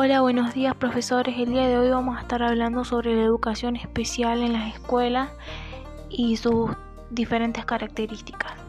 Hola, buenos días profesores. El día de hoy vamos a estar hablando sobre la educación especial en las escuelas y sus diferentes características.